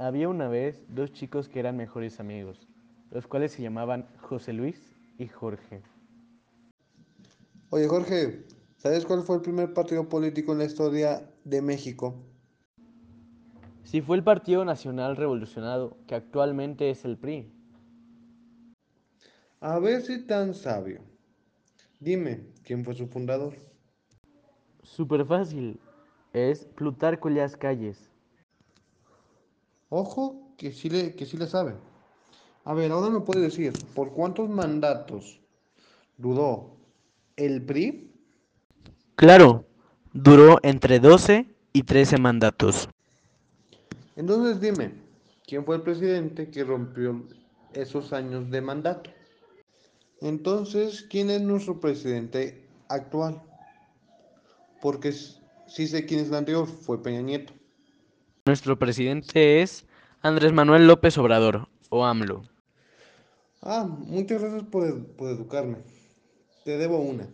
Había una vez dos chicos que eran mejores amigos, los cuales se llamaban José Luis y Jorge. Oye Jorge, ¿sabes cuál fue el primer partido político en la historia de México? Sí fue el Partido Nacional Revolucionado, que actualmente es el PRI. A ver si tan sabio. Dime, ¿quién fue su fundador? Súper fácil, es Plutarco Elías Calles. Ojo, que sí le, que sí le sabe. A ver, ahora me puede decir, ¿por cuántos mandatos duró el PRI? Claro, duró entre 12 y 13 mandatos. Entonces dime, ¿quién fue el presidente que rompió esos años de mandato? Entonces, ¿quién es nuestro presidente actual? Porque sí sé quién es el anterior, fue Peña Nieto. Nuestro presidente es Andrés Manuel López Obrador, o AMLO. Ah, muchas gracias por, por educarme. Te debo una.